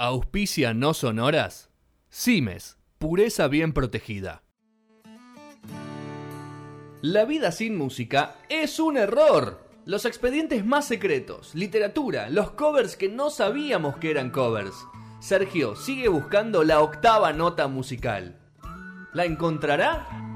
Auspicia no sonoras. Cimes, pureza bien protegida. La vida sin música es un error. Los expedientes más secretos, literatura, los covers que no sabíamos que eran covers. Sergio sigue buscando la octava nota musical. ¿La encontrará?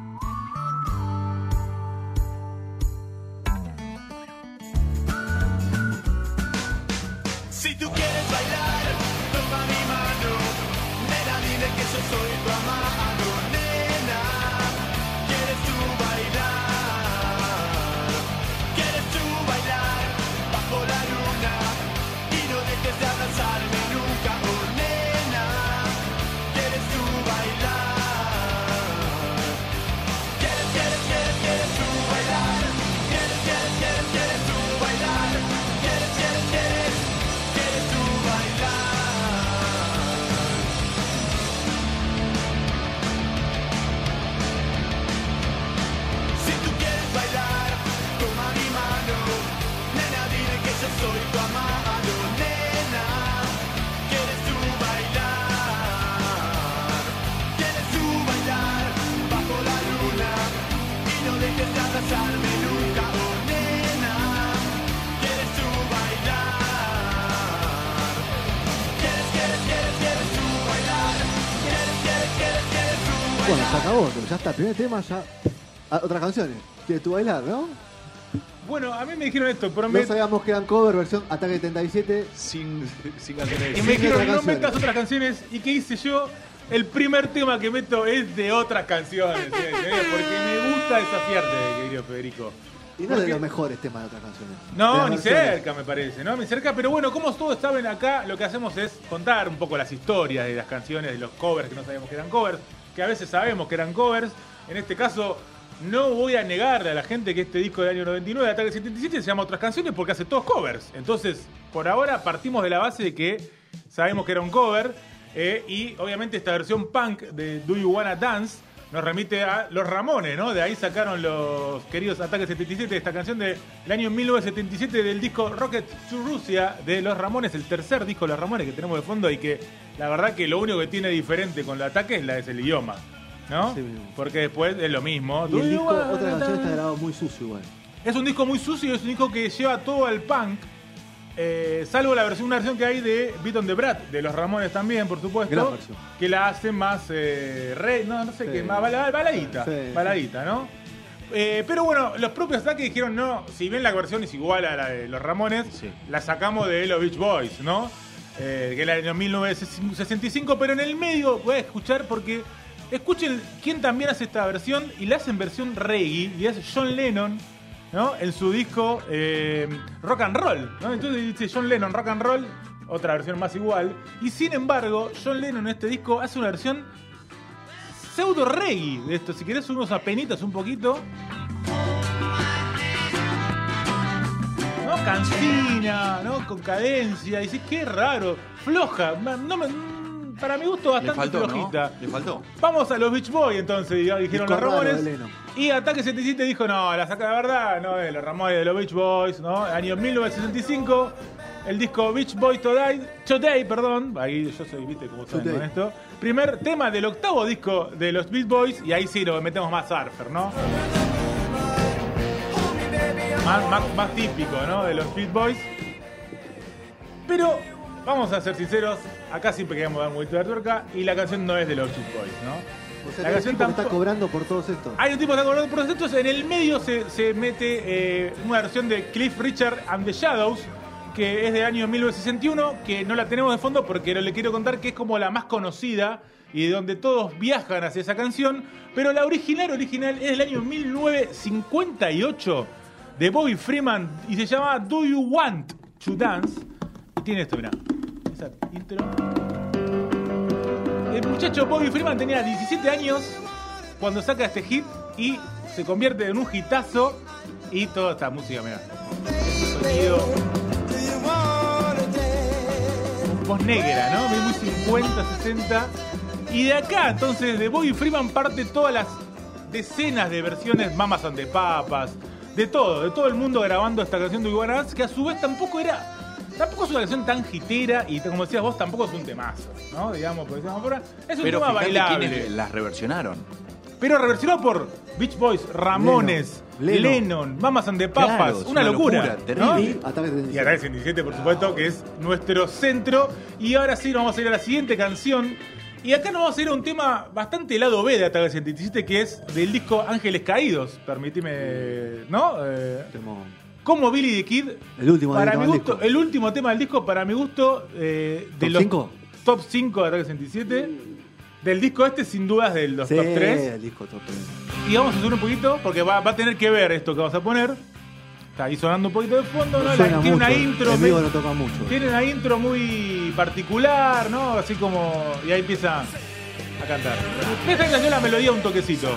Está, primer tema, ya. Ah, otras canciones. ¿Quieres tú bailar, no? Bueno, a mí me dijeron esto, pero No sabíamos que eran cover, versión Ataque 77. Sin, sin canciones. y me dijeron no canciones. metas otras canciones. ¿Y qué hice yo? El primer tema que meto es de otras canciones. ¿Sí? porque me gusta desafiarte, querido Federico. Y no Porque- de los mejores temas de otras canciones. No, ni versiones. cerca me parece, ¿no? Ni cerca, pero bueno, como todos saben acá, lo que hacemos es contar un poco las historias de las canciones, de los covers que no sabíamos que eran covers, que a veces sabemos que eran covers. En este caso, no voy a negarle a la gente que este disco del año 99 de Ataque 77 se llama Otras Canciones porque hace todos covers. Entonces, por ahora partimos de la base de que sabemos que era un cover eh, y obviamente esta versión punk de Do You Wanna Dance nos remite a Los Ramones, ¿no? De ahí sacaron los queridos Ataques 77, esta canción del año 1977 del disco Rocket to Russia de Los Ramones, el tercer disco de Los Ramones que tenemos de fondo y que la verdad que lo único que tiene diferente con el ataque es, la, es el idioma, ¿no? Sí. Porque después es lo mismo. Y el disco, otra canción está grabado muy sucio igual. Es un disco muy sucio, es un disco que lleva todo al punk. Eh, salvo la versión, una versión que hay de Beat on the Brat, de los Ramones también, por supuesto. Que la hace más eh, no, no sé Sí. qué, más bala- baladita. Sí. Baladita, ¿no? Eh, pero bueno, los propios ataques dijeron no, si bien la versión es igual a la de los Ramones, Sí. la sacamos de los Beach Boys, ¿no? Eh, que es la de 1965, pero en el medio voy a escuchar porque escuchen quién también hace esta versión y la hacen versión reggae y es John Lennon, En su disco eh, Rock and Roll. Entonces dice John Lennon Rock and Roll, otra versión más igual. Y sin embargo, John Lennon en este disco hace una versión pseudo reggae de esto. Si querés unos apenitas un poquito. ¿No? Cansina, ¿no? Con cadencia. Dices, qué raro. Floja. No me- para mi gusto Le bastante ¿no? flojita. Le faltó. Vamos a los Beach Boys entonces, dijeron los Ramones. Y Ataque 77 dijo, no, la saca de verdad, no, de los Ramones de los Beach Boys, ¿no? Año 1965, el disco Beach Boys Today, Today, perdón, ahí yo soy, viste cómo saben con esto. Primer tema del octavo disco de los Beach Boys, y ahí sí lo metemos más surfer, ¿no? Más, más- más típico, ¿no? De los Beach Boys. Pero, vamos a ser sinceros, acá siempre queremos dar un poquito de tuerca, y la canción no es de los Beach Boys, ¿no? O sea, La el canción tipo que está tampoco- cobrando por todos estos. hay un tipo que está cobrando por entonces en el medio se, se mete eh, una versión de Cliff Richard and the Shadows, que es del año 1961, que no la tenemos de fondo porque no le quiero contar que es como la más conocida y de donde todos viajan hacia esa canción, pero la original original es del año 1958 de Bobby Freeman y se llama Do You Want to Dance? Tiene esto, mirá. Esa intro. El muchacho Bobby Freeman tenía 17 años cuando saca este hit y se convierte en un hitazo y toda esta música, mira. Sonido voz negra, ¿no? Muy 50, 60. Y de acá, entonces, de Bobby Freeman parte todas las decenas de versiones Mamas and the Papas, de todo, de todo el mundo grabando esta canción de Iguana Dance, que a su vez tampoco era tampoco es una canción tan hitera y como decías vos, tampoco es un temazo, ¿no? Digamos, por decirlo de alguna forma. Es un Pero tema fíjate bailable. quiénes las reversionaron. Pero reversionado por Beach Boys, Ramones, Lennon. Lennon, Mamas and the Papas, Claro, es una, una locura. locura, ¿no? terrible. Ataque 77. Y Ataque 117, por supuesto, que es nuestro centro. Y ahora sí, nos vamos a ir a la siguiente canción. Y acá nos vamos a ir a un tema bastante lado B de Ataque 117, que es del disco Ángeles Caídos. Permitime, ¿no? Eh, Temón. Como Billy the Kid. El último para mi del gusto, el último tema del disco, para mi gusto, eh, de ¿Top los cinco? top 5 de Ataque 117. Del disco este, sin dudas, de los Sí, top 3. el disco top 3. Y vamos a subir un poquito porque va, va a tener que ver esto que vamos a poner. Está ahí sonando un poquito de fondo, ¿no? La- Suena tiene una intro. Me- no toca mucho. tiene una intro muy particular, ¿no? Así como. Y ahí empieza a cantar. Esta canción la melodía un toquecito.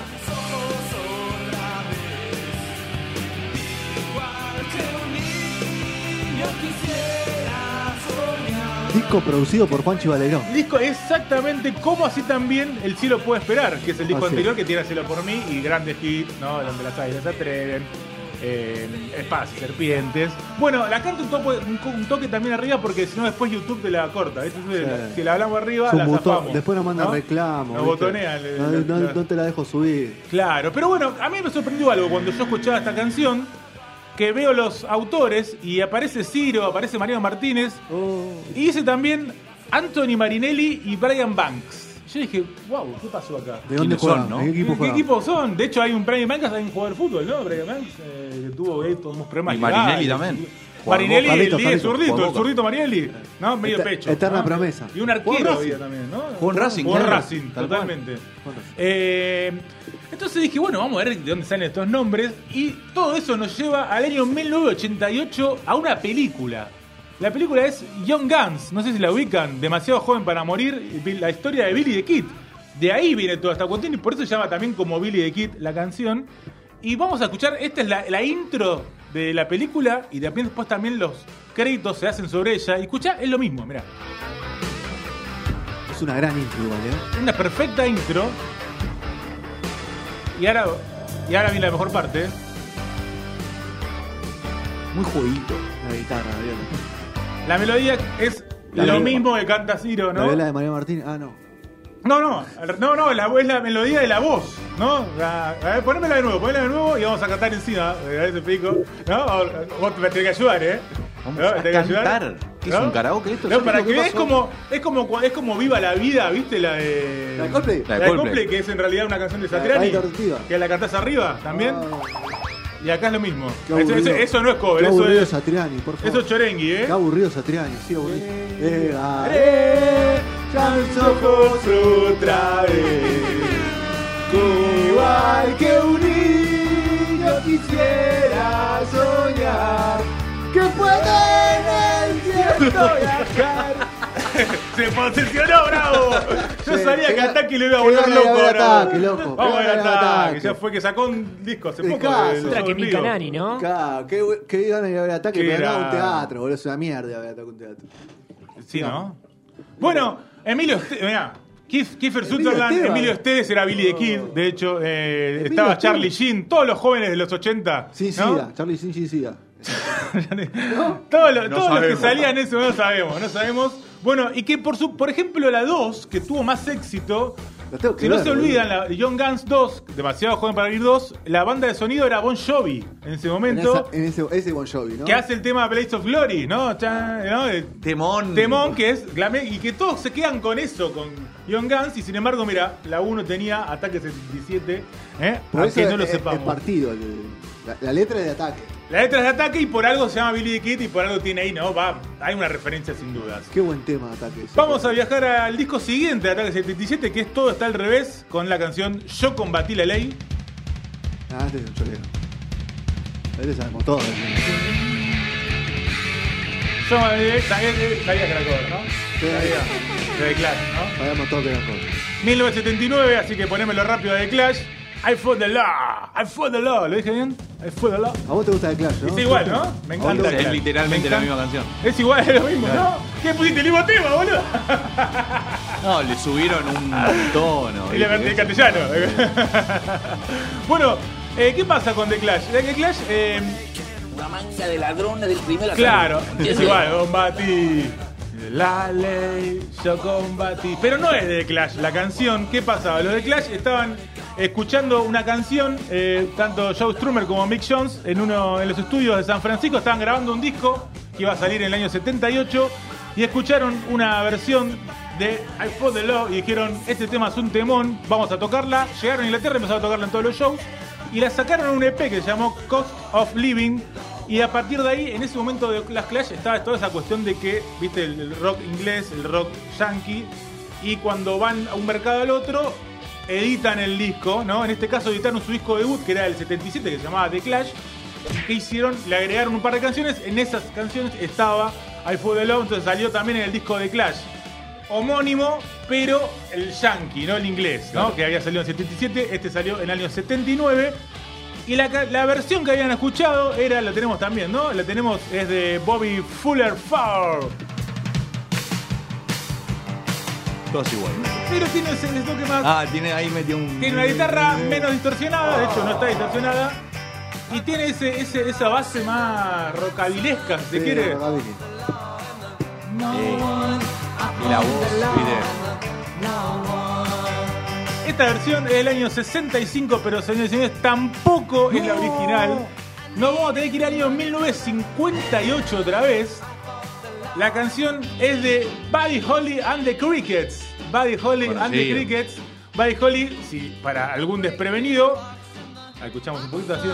Disco producido por Juanchi Valerón. El disco exactamente como así también El cielo puede esperar, que es el disco Así anterior que tiene Cielo por mí y grandes hits, ¿no? Donde las águilas se atreven, eh, espadas y serpientes. Bueno, la canto un toque, un, un toque también arriba porque si no después YouTube te la corta. ¿viste? Si la hablamos arriba, la zafamos. Después nos mandan ¿no? reclamos. Nos botonean. No, no- no te la dejo subir. Claro, pero bueno, a mí me sorprendió algo cuando yo escuchaba esta canción, que veo los autores y aparece Ciro, aparece Mariano Martínez, Oh. y dice también Anthony Marinelli y Brian Banks. Yo dije, wow, ¿qué pasó acá? ¿De dónde son, no? ¿De qué equipo ¿Qué juegan? equipo son? De hecho, hay un Brian Banks, hay un jugador de fútbol, ¿no? Brian Banks, eh, que tuvo unos problemas. Y Marinelli también. Marinelli, Carlitos, el 10 Carlitos, zurdito, el zurdito Marinelli, ¿no? Medio Eter- pecho. eterna ¿no? promesa. Y un arquero Racing. había también, ¿no? Jugó en Racing, claro. Racing, totalmente. Eh, entonces dije, bueno, vamos a ver de dónde salen estos nombres. Y todo eso nos lleva al año 1988 a una película. La película es Young Guns, no sé si la ubican, demasiado joven para morir, la historia de Billy the Kid. De ahí viene toda esta cuestión y por eso se llama también como Billy the Kid la canción. Y vamos a escuchar, esta es la, la intro de la película y también después también los créditos se hacen sobre ella. Y escuchá, es lo mismo, mirá. Es una gran intro igual, ¿eh? Una perfecta intro. Y ahora, y ahora viene la mejor parte. Muy jueguito. La guitarra, la viola. La melodía es La lo mismo que canta Ciro, La ¿no? viola de María Martín. Ah, no. No, no, no, no, la, es la melodía de la voz, ¿no? La- a ver, ponémela de nuevo, ponémela de nuevo y vamos a cantar encima. A ver si explico. ¿No? Vos me tenés que ayudar, ¿eh? Vamos ¿No? a tenés que ayudar. cantar. ¿Qué es un karaoke esto? No, para que ¿qué veas, como, es como, es como Viva la Vida, ¿viste? La de. ¿La de Coldplay? La de Coldplay, que es en realidad una canción de La de Satriani. Que la cantás arriba también. Ah, Y acá es lo mismo. Eso, aburrido. eso- eso no es cover, Qué eso aburrido es, Satriani, por favor. eso es chorengui, ¿eh? Qué aburrido Satriani, sí, aburrido. Eh, ah, Haré ya mis ojos otra vez. Igual que un niño quisiera soñar que puede en el cielo viajar. Se posicionó, bravo. Yo Sí, sabía que que- Ataque lo iba a volver loco. Ataque, loco, Vamos a ver Ataque. Ya fue que sacó un disco hace poco. Otra que. Mil Canani, ¿no? Claro, qué, qué ganas de ver ataque, pero era- un teatro, boludo. Es una mierda ver ataque un teatro. Sí, ¿no? Bueno, Emilio, Keith- Kiefer Emilio Sutherland, Esteban. Emilio Esteves era Billy the Kid, de hecho, eh, estaba Esteban. Charlie Sheen, todos los jóvenes de los 80. Sin ¿no? sida, Charlie sin sin sida. Todos, los- No todos los que salían eso no sabemos, no sabemos. Bueno, y que por su, por ejemplo la 2, que tuvo más éxito, Tengo que si no ver, se boludo. olvidan, la Young Guns 2, demasiado joven para ir 2, la banda de sonido era Bon Jovi en ese En, momento, esa- en ese, ese Bon Jovi, ¿no? que hace el tema Blaze of Glory, ¿no? Chan, ¿no? El Temón. Temón, que es y que todos se quedan con eso, con Young Guns, y sin embargo, mira, la 1 tenía Ataque 77, ¿eh? Por aunque eso no lo es, es sepamos. partido. el- la, la letra es de ataque. La letra es de ataque y por algo se llama Billy the Kid y por algo tiene ahí, ¿no? Va, hay una referencia sin dudas. Qué buen tema de ataque. Vamos a viajar al disco siguiente de Ataque 77, que es Todo está al revés, con la canción Yo combatí la ley. Ah, este es un cholero. Este sabemos todo. Yo eh, sabía que era cover, ¿no? Sí. Sabía. De Clash, ¿no? Sabemos todo que era cosa. 1979, así que ponémelo rápido de Clash. I fought the law, I fought the law. ¿Lo dije bien? I fought the law. A vos te gusta el Clash, ¿no? Es igual, ¿no? Me encanta. Es Clash. literalmente Me la misma canción. Es igual, es lo mismo, ¿no? ¿Qué pusiste el mismo tema, boludo? No, le subieron un tono. Y le ¿viste? en castellano. bueno, eh, ¿qué pasa con The Clash? The Clash, eh, una manga de ladrones del primer Claro, es igual, combatí. La ley, yo combatí. Pero no es de The Clash la canción. ¿Qué pasaba? Los de Clash estaban escuchando una canción, eh, tanto Joe Strummer como Mick Jones, en, uno, en los estudios de San Francisco, estaban grabando un disco que iba a salir en el año 78 y escucharon una versión de I Fought the Law y dijeron, este tema es un temón, vamos a tocarla. Llegaron a Inglaterra, empezaron a tocarla en todos los shows y la sacaron en un EP que se llamó Cost of Living. Y a partir de ahí, en ese momento de las Clash, estaba toda esa cuestión de que, viste, el rock inglés, el rock yankee, y cuando van a un mercado al otro, editan el disco, ¿no? En este caso editaron su disco debut, que era del 77, que se llamaba The Clash. ¿Qué hicieron? Le agregaron un par de canciones. En esas canciones estaba I Fought the Love, entonces salió también en el disco de Clash. Homónimo, pero el yankee, no el inglés, ¿no? Que había salido en 77, este salió en el año 79. Y la, la versión que habían escuchado era, la tenemos también, ¿no? La tenemos, es de Bobby Fuller Four. Iguales. Pero tiene ese toque más. Ah, tiene ahí metió un. Tiene una guitarra menos distorsionada, de hecho no está distorsionada. Y tiene ese, ese- esa base más rocabilesca, si se quiere. rockabilly. Eh, y la voz, ¿viste? Esta versión es del año 65, pero señores y señores, tampoco es la original. No vamos a tener que ir al año 1958 otra vez. La canción es de Buddy Holly and the Crickets. Buddy Holly and the. Crickets. Buddy Holly, si para algún desprevenido, escuchamos un poquito así.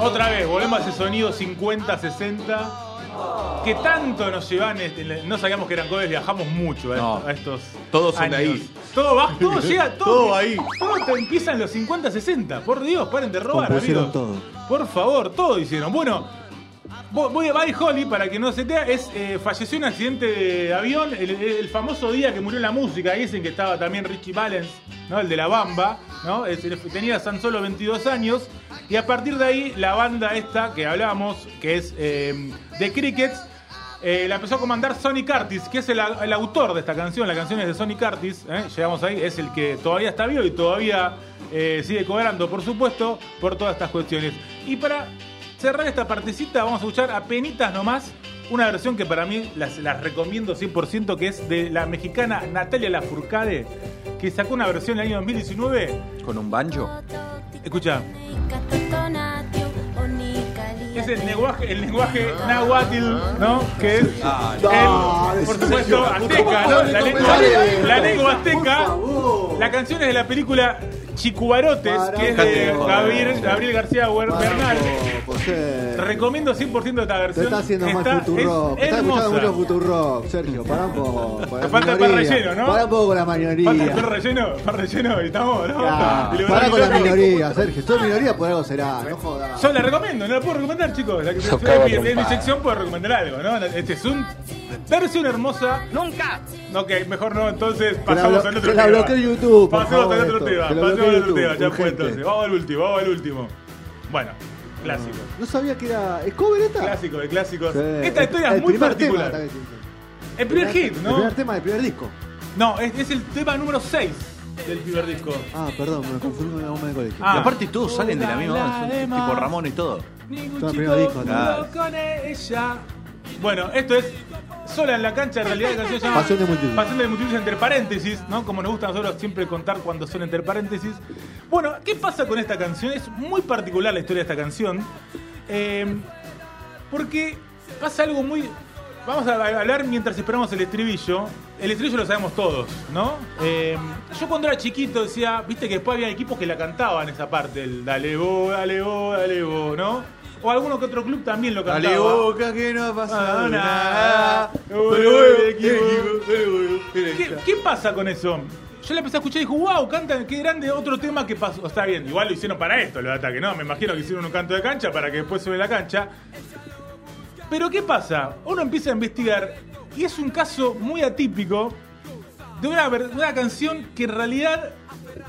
Otra vez, volvemos a ese sonido 50, 60. Que tanto nos llevan, este, no sabíamos que eran covers, viajamos mucho a, No. estos- a estos. Todos son años. ahí. Todo va, todo llega, todo, Todo ahí. Todo te empieza en los 50, 60. Por Dios, paren de robar, Compusieron amigos. todo. Por favor, todo hicieron. Bueno, voy a Buddy Holly, para que no se te es eh, falleció en un accidente de avión, el, famoso día que murió la música, dicen que estaba también Richie Valens, ¿no? El de la Bamba, ¿no? Tenía tan solo 22 años. Y a partir de ahí, la banda esta que hablábamos, que es eh, The Crickets, eh, la empezó a comandar Sonny Curtis, que es el, el autor de esta canción. La canción es de Sonny Curtis. ¿eh? Llegamos ahí, es el que todavía está vivo y todavía eh, sigue cobrando, por supuesto, por todas estas cuestiones. Y para cerrar esta partecita, vamos a escuchar a penitas nomás una versión que para mí las, las recomiendo 100%, que es de la mexicana Natalia Lafourcade, que sacó una versión en el año 2019. Con un banjo. Escucha. Es el lenguaje, el lenguaje náhuatl, ¿no? Que es, Ah, no. el, por supuesto, azteca, ¿no? La lengua, la lengua azteca. La canción es de la película Chicubarotes, que es de. Gabriel, Gabriel García Bernal. José. Recomiendo 100% esta Te versión. está haciendo más Está- Futurock. es Estás escuchando mucho. Futurock, Sergio. Pará un poco. Te falta minoría. relleno, ¿no? Pará un poco con la Falta el mayoría. pan relleno, pan relleno y estamos, ¿no? Ya, Y lo Pará con la minoría, Sergio. Soy minoría, por algo será. No jodas. Yo la recomiendo, no la puedo recomendar, chicos. La que Yo mi, es mi sección, puedo recomendar algo, ¿no? Este es un versión hermosa. ¡Nunca! Ok, mejor no, entonces pasamos al otro que la tema. bloquee YouTube, Pasemos al otro tema, pasemos al otro tema, ya fue entonces. Vamos al último, vamos al último. Bueno, clásico. No sabía que era. ¿Es cover esta? Clásico de clásicos. Sí. Esta El- historia el es muy particular. tema, el primer hit, El ¿no? primer tema del primer disco. No, es, es el tema número 6 del primer disco. Ah, perdón, me confundí con la goma de colegio. Ah. Y aparte todos salen de la misma banda, tipo. Ramón y todo. Ningún el chico primer disco, con ella. Bueno, esto es sola en la cancha, en realidad la canción se llama Pasión de multitud. Pasión de multitud entre paréntesis, ¿no? Como nos gusta a nosotros siempre contar cuando son entre paréntesis. Bueno, ¿qué pasa con esta canción? Es muy particular la historia de esta canción. eh, porque pasa algo muy. Vamos a hablar mientras esperamos el estribillo. El estribillo lo sabemos todos, ¿no? Eh, yo cuando era chiquito decía, viste que después había equipos que la cantaban esa parte, el dale vos, dale vos, dale vos, ¿no? O alguno que otro club también lo cantaba. Dale boca que no ha pasado nada. ¿Qué, qué pasa con eso? Yo la empecé a escuchar y dije, wow, cantan, qué grande otro tema que pasó. Está bien, igual lo hicieron para esto, lo de ataque, ¿no? Me imagino que hicieron un canto de cancha para que después sube la cancha. Pero ¿qué pasa? Uno empieza a investigar y es un caso muy atípico de una, ver- de una canción que en realidad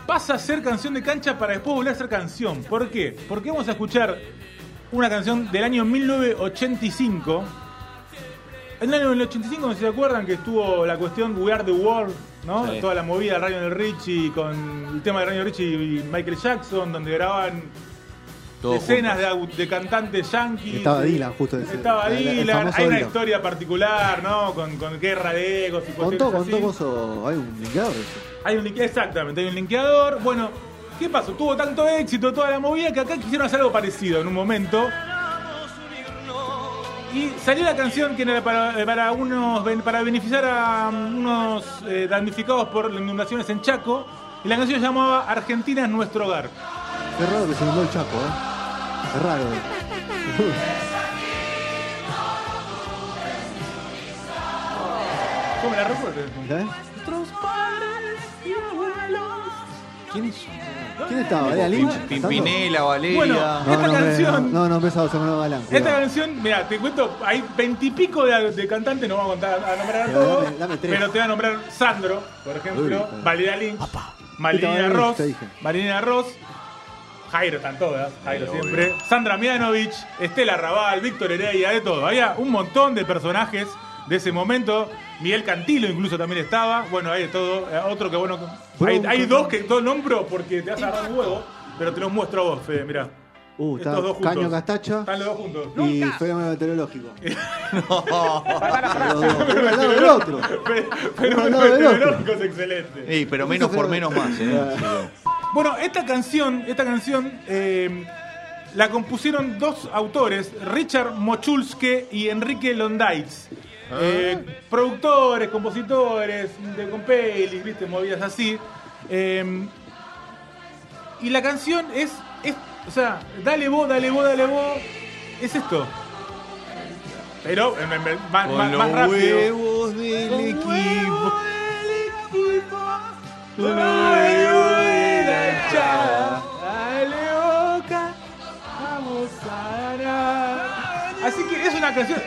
pasa a ser canción de cancha para después volver a ser canción. ¿Por qué? Porque vamos a escuchar una canción del año 1985. En el año 1985, no sé si se acuerdan que estuvo la cuestión We Are the World, ¿no? Sí. Toda la movida de Lionel Richie con el tema de Lionel Richie y Michael Jackson, donde grababan Todo decenas de, cantantes yankees. Estaba Dylan, justo ese. Estaba El- Dylan, hay una Dylan. historia particular, ¿no? Con, con guerra de egos y Contó, cuestiones contó coso. Hay un linkeador eso. Hay un link- exactamente, hay un linkeador. Bueno, ¿qué pasó? Tuvo tanto éxito toda la movida que acá quisieron hacer algo parecido en un momento. Y salió la canción que era para, para unos para beneficiar a um, unos eh, damnificados por las inundaciones en Chaco. Y la canción se llamaba Argentina es nuestro hogar. Qué raro que se inundó el Chaco, ¿eh? Es raro. ¿Cómo la recuerdo? ¿Eh? ¿Quiénes son? ¿Quién estaba? ¿Era Lynch? Pimpinela, Valeria. Bueno, No, Esta no, canción- No, no, empezaba a Samuel Galán. Esta cuidado. canción, mira, te cuento, hay veintipico de, de cantantes, no vamos a contar a nombrar a Pero todos, dame- dame tres. pero te voy a nombrar Sandro, por ejemplo, Uy. Valeria Lynch, Marilina Valeria Ross, te dije. Marilina Ross, Jairo están todas, Jairo obvio. siempre, Sandra Mianovich, Estela Raval, Víctor Heredia, de todo. Había un montón de personajes de ese momento. Miguel Cantilo incluso también estaba. Bueno, hay de todo. Eh, Otro que bueno. Hay, hay dos que todo nombro porque te vas a agarrar un huevo, pero te los muestro a vos, Fede, mirá. Uh, Estos está dos juntos. Caño Castacha Están los dos juntos. y fenómeno meteorológico. Al lado del otro. Pero al el lado del otro. meteorológico es excelente. Ey, pero menos por menos más, ¿eh? Bueno, esta canción, esta canción eh, la compusieron dos autores, Richard Mochulske y Enrique Londaitz. Eh, productores, compositores, de con pelis, viste, movidas así. Eh, y la canción es, es, o sea, dale vos, dale vos, dale vos, es esto. Pero en- más, Con más- los más rápido. huevos del equipo. Con los huevos de la hinchada. Dale boca, vamos a ganar. Así que es una canción.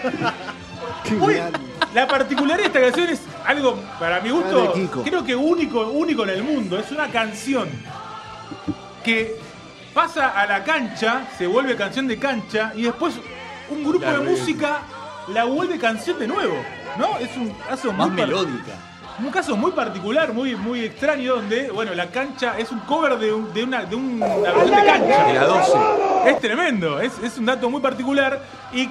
La particularidad de esta canción es algo, para mi gusto, Kiko. creo que único, único en el mundo. Es una canción que pasa a la cancha, se vuelve canción de cancha y después un grupo La de música la vuelve canción de nuevo. ¿No? Es un caso Más muy par- melódica. un caso muy particular, muy, muy extraño, donde, bueno, la cancha es un cover de, un- de una, de un- una versión de cancha. De la 12. Es tremendo, es, es un dato muy particular y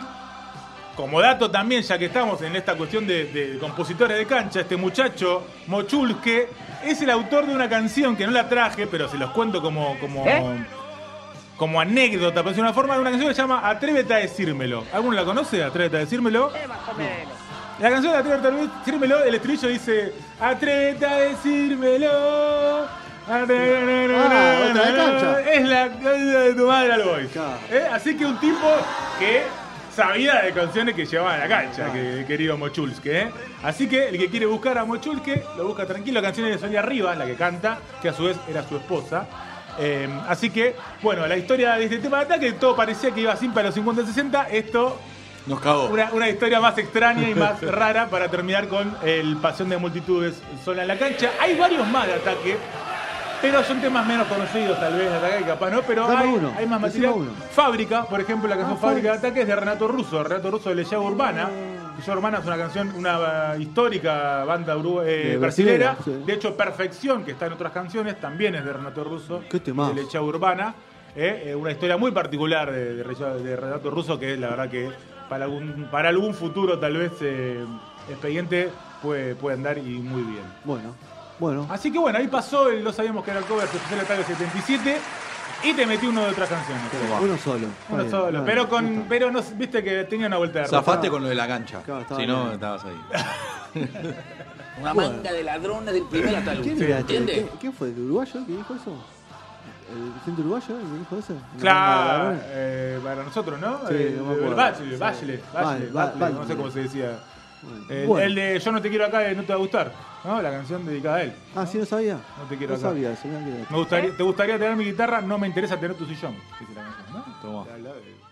como dato también, ya que estamos en esta cuestión de, de compositores de cancha, este muchacho Mochulske es el autor de una canción que no la traje, pero se los cuento como, como, como anécdota, por decir una forma, de una canción que se llama Atrévete a decírmelo. ¿Alguno la conoce? Atrévete a decírmelo. La canción de Atrévete a decírmelo, el estribillo dice Atrévete a decírmelo. Ah. Es la canción de tu madre al boy. ¿Eh? Así que un tipo que sabía de canciones que llevaba a la cancha, que, querido Mochulske. ¿eh? Así que el que quiere buscar a Mochulske, lo busca tranquilo. La canción de Sonia Rivas, la que canta, que a su vez era su esposa. Eh, así que, bueno, la historia de este tema de ataque, todo parecía que iba así para los 50-60. Esto Nos cagó. una, una historia más extraña y más rara para terminar con el Pasión de Multitudes sola en la cancha. Hay varios más de ataque, pero son temas menos conocidos tal vez de ataque, capaz no, pero Dame hay, uno, hay más material. uno. Fábrica, por ejemplo, la canción Ah, Fábrica de. Ataque es de Renato Russo, Renato Russo de Leyenda Urbana. Leyenda Urbana es una canción, una uh, histórica banda eh, De brasilera. brasilera, sí. De hecho, Perfección, que está en otras canciones, también es de Renato Russo. Qué temazo. De Lechá Urbana. eh, eh, una historia muy particular de, de, Re- de Renato Russo que la verdad que para algún, para algún futuro tal vez eh, expediente puede, puede andar y muy bien. Bueno, bueno. Así que bueno, ahí pasó, el, no sabíamos que era el cover especial Ataque 77 y te metí uno de otras canciones. Uno solo. Uno bien, solo, bueno, pero con, gusta. pero no, viste que tenía una vuelta de rosca. Zafaste con lo de la cancha. Claro, si no, bien. estabas ahí. Una manga de ladrones del primer. ¿Quién era este? ¿Entiendes? ¿Quién- ¿Quién fue? ¿El uruguayo que dijo eso? ¿El presidente uruguayo el que dijo eso? Claro, ¿El eh, para nosotros, ¿no? Sí, Eh, no el acuerdo. Bachelet, Sí. Bachelet, Bachelet, Bachelet, no sé cómo se decía. El, Bueno. el de Yo no te quiero acá, eh, no te va a gustar, ¿no? La canción dedicada a él. Ah, sí, no sabía. No te quiero No acá. sabía no. Me gustaría, ¿Te gustaría tener mi guitarra? No me interesa tener tu sillón. Dice la canción, ¿no? Toma. Te habla de-